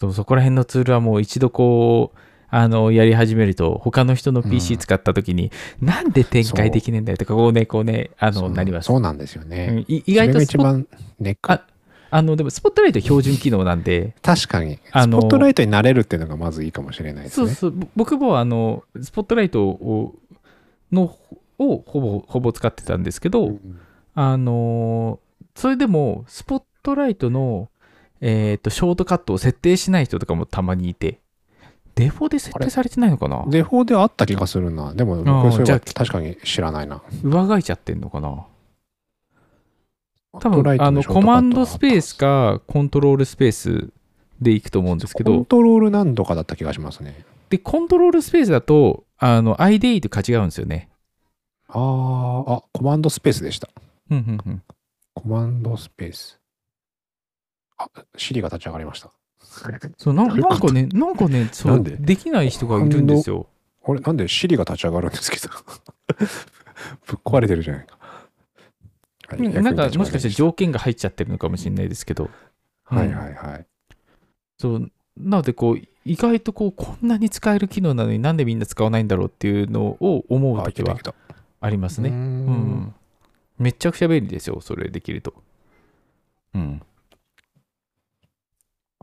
そうそこら辺のツールはもう一度こう、あの、やり始めると、他の人のうん PC 使った時に、なんで展開できねえんだよとか、こうね、こうね、あの、なります。そうなんですようね。んい意外と一番ネック。ああの、でもスポットライト標準機能なんで、確かに、あのスポットライトになれるっていうのがまずいいかもしれないですね。そうそう、ぼ僕もあの、スポットライトを、の、をほぼ、ほぼ使ってたんですけど、うんあのーそれでも、スポットライトの、えっ、と、ショートカットを設定しない人とかもたまにいて、デフォで設定されてないのかな？デフォであった気がするな。でも僕それは確かに知らないな。上書いちゃってんのかな？多分、あの、コマンドスペースか、コントロールスペースでいくと思うんですけコンど、トロール何度かだった気がしますね。で、コントロールスペースだと、あの、IDE とか違うんですよね。あーあ、コマンドスペースでした。うんうんうん。コマンドスペース。あ、シリが立ち上がりました。そうななんかね、なんかね、そうで？できない人がいるんですよ。あれ、なんで？シリが立ち上がるんですけど。ぶっ壊れてるじゃないか。はいなんか、もしかして条件が入っちゃってるのかもしれないですけど、はいはいはい。そうなのでこう意外とこうこんなに使える機能なのになんでみんな使わないんだろうっていうのを思うあ、い時は。ありますね。うん。めちゃくちゃ便利ですよ、それできると。うん。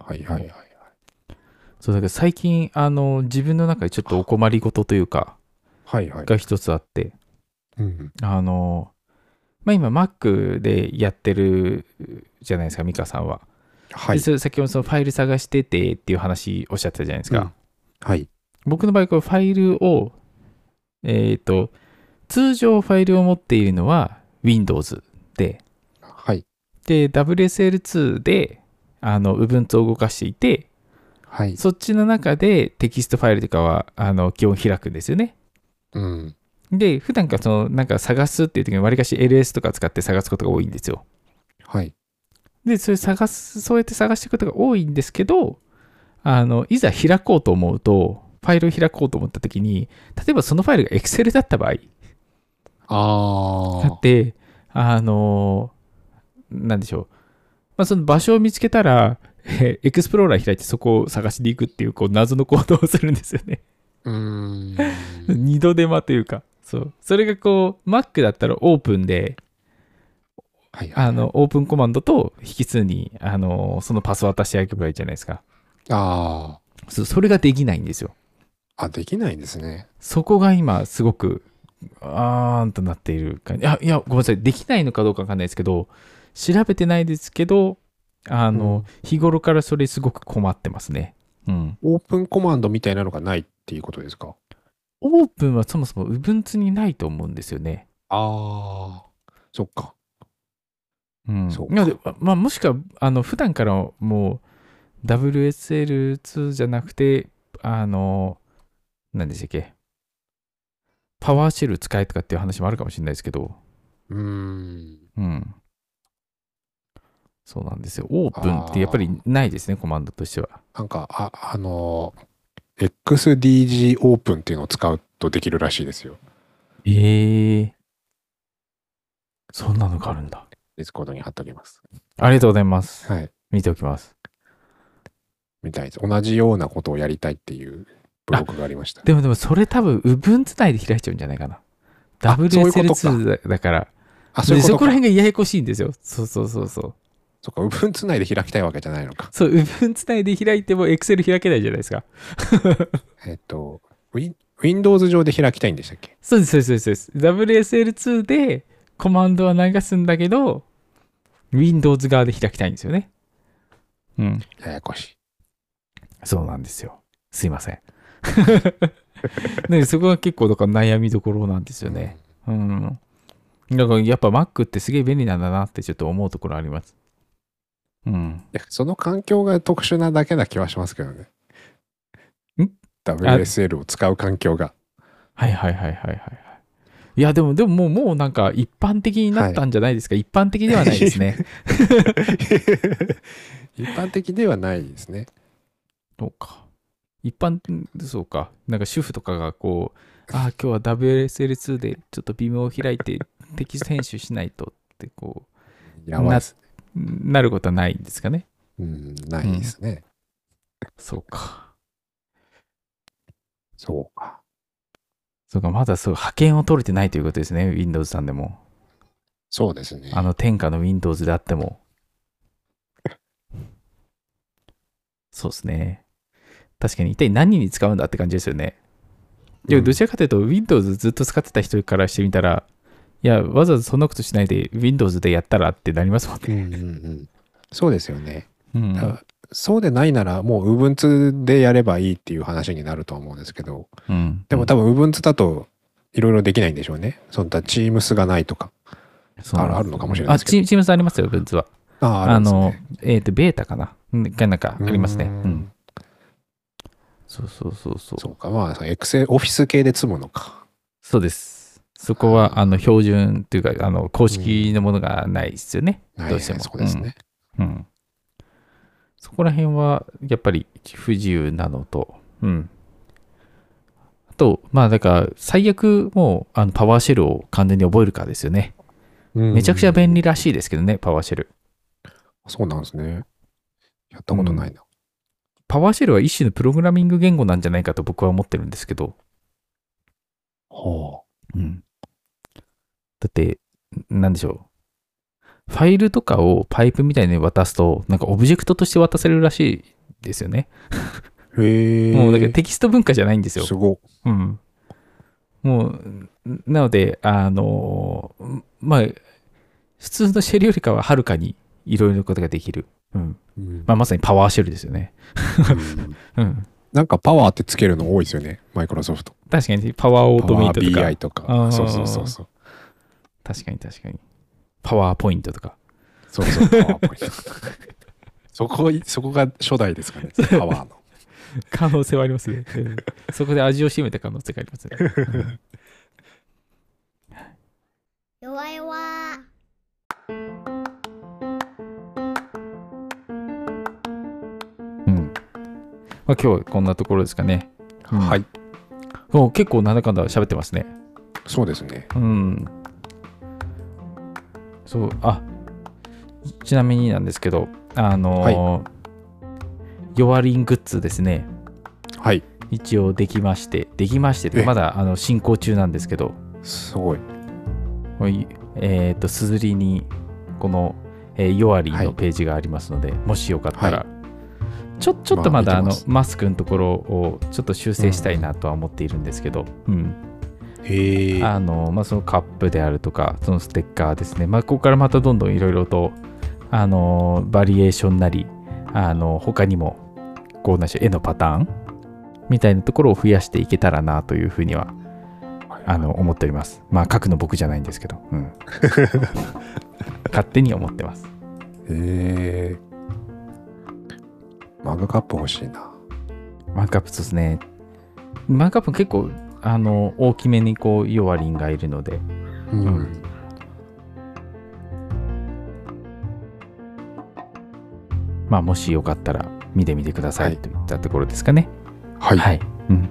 はいはいはい。そうだけど最近、あの、自分の中でちょっとお困りごとというか、はいはい。が一つあって、うんあの、まあ今 Mac でやってるじゃないですか、ミカさんは。はいで。先ほどそのファイル探しててっていう話おっしゃってたじゃないですか。うんはい。僕の場合、これファイルを、えっ、と、通常ファイルを持っているのは Windows で、はい。で、WSL2 で、あの、Ubuntu を動かしていて、はい。そっちの中でテキストファイルとかは、あの、基本開くんですよね。うん。で、普段からその、なんか探すっていう時に、わりかし LS とか使って探すことが多いんですよ。はい。で、それ探す、そうやって探していくことが多いんですけど、あの、いざ開こうと思うと、ファイルを開こうと思った時に、例えばそのファイルが Excel だった場合ああ。で、あの、なんでしょう。まあ、その場所を見つけたら、え エクスプローラー開いてそこを探しに行くっていう、こう、謎の行動をするんですよね。うーん。二度手間というか。そう。それがこう、Mac だったらオープンで、はいはい。あの、オープンコマンドと引数に、あの、そのパス渡してあげればいいじゃないですか。あそそれができないんですよ。あ。あ、できないんですね。そこが今、すごく、あーんとなっている感じ。いや、いや、ごめんなさい。できないのかどうかわかんないですけど、調べてないですけど、あの、日頃からそれすごく困ってますね。うん。オープンコマンドみたいなのがないっていうことですか？オープンはそもそも Ubuntu にないと思うんですよね。ああ。そっか。うん。そうかいやでまあ、もしくは、あの、普段からもう WSL2 じゃなくて、あの、何でしたっけ？ PowerShell 使えとかっていう話もあるかもしれないですけど、うーん。うん。そうなんですよ。オープンってやっぱりないですね、コマンドとしては。なんか、あ、あのー、XDG オープンっていうのを使うとできるらしいですよ。ええそんなのがあるんだ。 Discord に貼っときます。ありがとうございます。はい。見ておきます。みたいです。同じようなことをやりたいっていうブログがありました。でもでもそれ多分 Ubuntu 内で開いちゃうんじゃないかな。あそういうことか WSL2 だだから。あ、そういうことか。でそこら辺がややこしいんですよ。そうそうそうそう。そっか、Ubuntu 内で開きたいわけじゃないのか。そう、Ubuntu 内で開いても Excel 開けないじゃないですか。えっと、Win- Windows 上で開きたいんでしたっけ？そうです、そうです、そうです。WSL2 でコマンドは流すんだけど、Windows 側で開きたいんですよね。うん。ややこしい。そうなんですよ。すいません。でそこが結構だから悩みどころなんですよね。うん。だからやっぱ Mac ってすげえ便利なんだなってちょっと思うところあります。うん。その環境が特殊なだけな気はしますけどね。ん？WSL を使う環境が。はいはいはいはいはいはい。いやでもでももうもうなんか一般的になったんじゃないですか、一般的ではないですね。一般的ではないですね。そうか。一般、そうか。なんか主婦とかがこう、ああ、今日は WSL2 でちょっと微妙を開いてテキスト編集しないとってこやばいです。う、なることはないんですかね。うん、ないですね。そうか。そうか。そうか、まだそう、派遣を取れてないということですね、Windows さんでも。そうですね。あの天下の Windows であっても。そうですね。確かに一体何に使うんだって感じですよね。いや、うんどちらかというと Windows ずっと使ってた人からしてみたら、いや、わざわざそんなことしないで Windows でやったらってなりますもんね。うんうんうん。そうですよね。うん。そうでないならもう Ubuntu でやればいいっていう話になるとは思うんですけど、うん、でも多分 Ubuntu だといろいろできないんでしょうね。そんな Teams がないとか。あるあるのかもしれないですけどあ、チームズありますよ、文図は。ああ、あのね。、えっ、と、ベータかなうんがなんかありますね。ううんん。そうそうそうそう。そうか。まあ、Excel、オフィス系で積むのか。そうです。そこは、あの、標準というか、あの、公式のものがないですよね。はいどうしてもそうですね。うん。そこら辺は、やっぱり不自由なのと、うん。あと、まあ、だから、最悪、もう、あの、パワーシェルを完全に覚えるかですよね。めちゃくちゃ便利らしいですけどね、パワーシェル。そうなんですね。やったことないな。パワーシェルは一種のプログラミング言語なんじゃないかと僕は思ってるんですけど、はうん。だって、なんでしょう。ファイルとかをパイプみたいに渡すと、なんかオブジェクトとして渡せるらしいですよね。あ。へえ。もうだからテキスト文化じゃないんですよ。すご。うん。もう、なので、あの、まあ、普通のシェルよりかははるかにいろいろなことができる。うん。うんまあ、まさにパワーシェルですよね。うんうん。なんかパワーってつけるの多いですよね、マイクロソフト。確かにパワーオートメイトとかパワー BI とか。そうそうそうそう。確かに確かに。パワーポイントとか。そうそう、パワーポイント。そこ、そこが初代ですかね、パワーの。可能性はありますね、うん。そこで味を占めた可能性がありますね。弱々うん。まあ、今日はこんなところですかね、うん。はい。お結構なんだかんだ喋ってますね。そうですね。うんそうあちなみになんですけどあのー弱りんグッズですねはい。一応できましてできましてまだあの進行中なんですけどすごい。えっ、と、すずりに、この、えー、ヨアリーはいのページがありますので、もしよかったら、はちょちょっとまだ、あのまあ見てますマスクのところをちょっと修正したいなとは思っているんですけど、うん。へえ。あの、まあ、そのカップであるとか、そのステッカーですね。まあ、ここからまたどんどんいろいろと、あの、バリエーションなり、あの、他にも、こうなし、絵のパターンみたいなところを増やしていけたらなというふうにはあの思っております。まあ書くの僕じゃないんですけど、うん、勝手に思ってます。へえ。マグカップ欲しいな。マークアップそうですね。マークアップ結構あの大きめにこうヨワリンがいるので、うん。うんまあもしよかったら見てみてくださはいいといったところですかね。はい。はい。うん。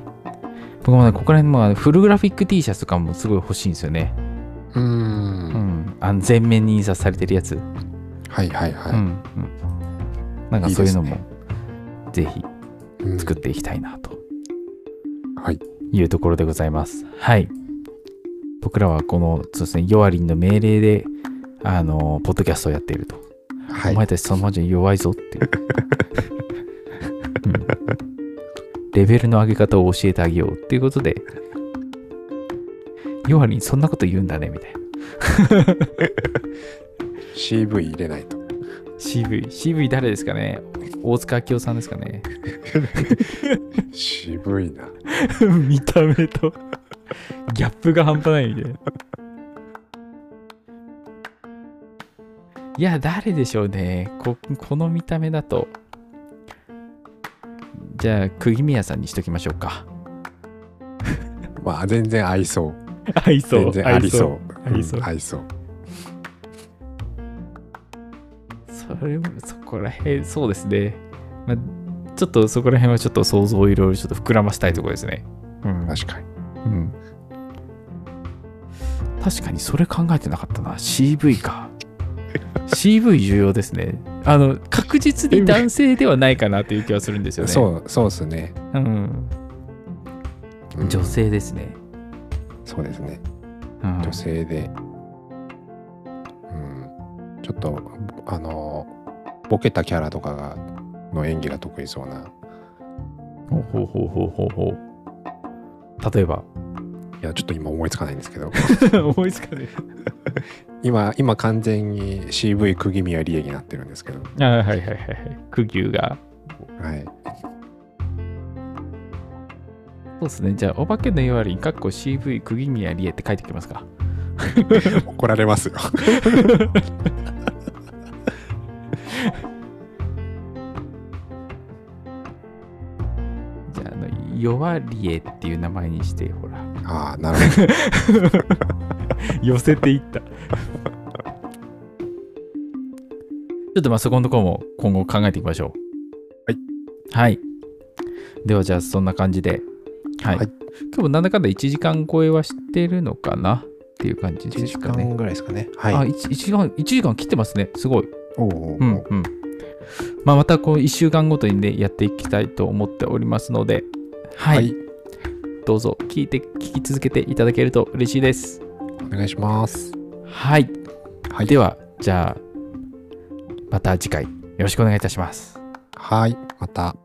僕もね、ここら辺もあのフルグラフィック T シャツとかもすごい欲しいんですよね。う。うんん。あの全面に印刷されてるやつ。はいはいはうんうん、なんかそういうのもいいでぜひい。うん作っていきたいなとはい。いうところでございます。はい。僕らはこのそうですね、ヨアリンの命令で、あの、ポッドキャストをやっていると。はいお前たちそのままじゃ弱いぞっていう、うんレベルの上げ方を教えてあげようっていうことで、ヨアリンそんなこと言うんだねみたいな。CV 入れないと。CV、CV 誰ですかね？大塚明夫さんですかね？渋いな。見た目とギャップが半端ないみたいな。いや、誰でしょうね？ここの見た目だと。じゃあ、釘宮さんにしときましょうか。まあ全然合いそう。合い全然ありそう。合いそううん合いそう。それも、そこら辺、そうですね。まあ、ちょっとそこら辺はちょっと想像をいろいろちょっと膨らましたいところですね。うん。確かに。うん。確かにそれ考えてなかったな。CV か。CV 重要ですね。あの、確実に男性ではないかなという気はするんですよね。そう、そうですね。う。ん。うん女性ですね。そうですね。うん、女性で。うん。ちょっと、あの、ボケたキャラとかが、の演技が得意そうな。ほうほうほうほうほうほう。例えば？いや、ちょっと今思いつかないんですけど。思いつかね 今、今完全に CV 釘宮理恵になってるんですけど。え。あはいはいはいはい。苦牛が。はい。そうですね。じゃあ、お化けの弱りに、かっこ CV 釘宮理恵って書いてきますか？怒られますよ。弱りえっていう名前にして、ほら。ああ、なるほど。寄せていった。ちょっとまあそこのところも今後考えていきましょう。はい。はい。ではじゃあそんな感じで。はい。はい今日もなんだかんだ1時間超えはしてるのかなっていう感じ1時ですかね。間ぐらいですかね。あ、はい。1, 時間、1時間切ってますね。すごい。おうおうんうん。まあ、またこう1週間ごとにね、やっていきたいと思っておりますので、はい。はいどうぞ聞いて、聞き続けていただけると嬉しいです。お願いしますはい。はいでは、じゃあ、また次回よろしくお願いいたします。はいまた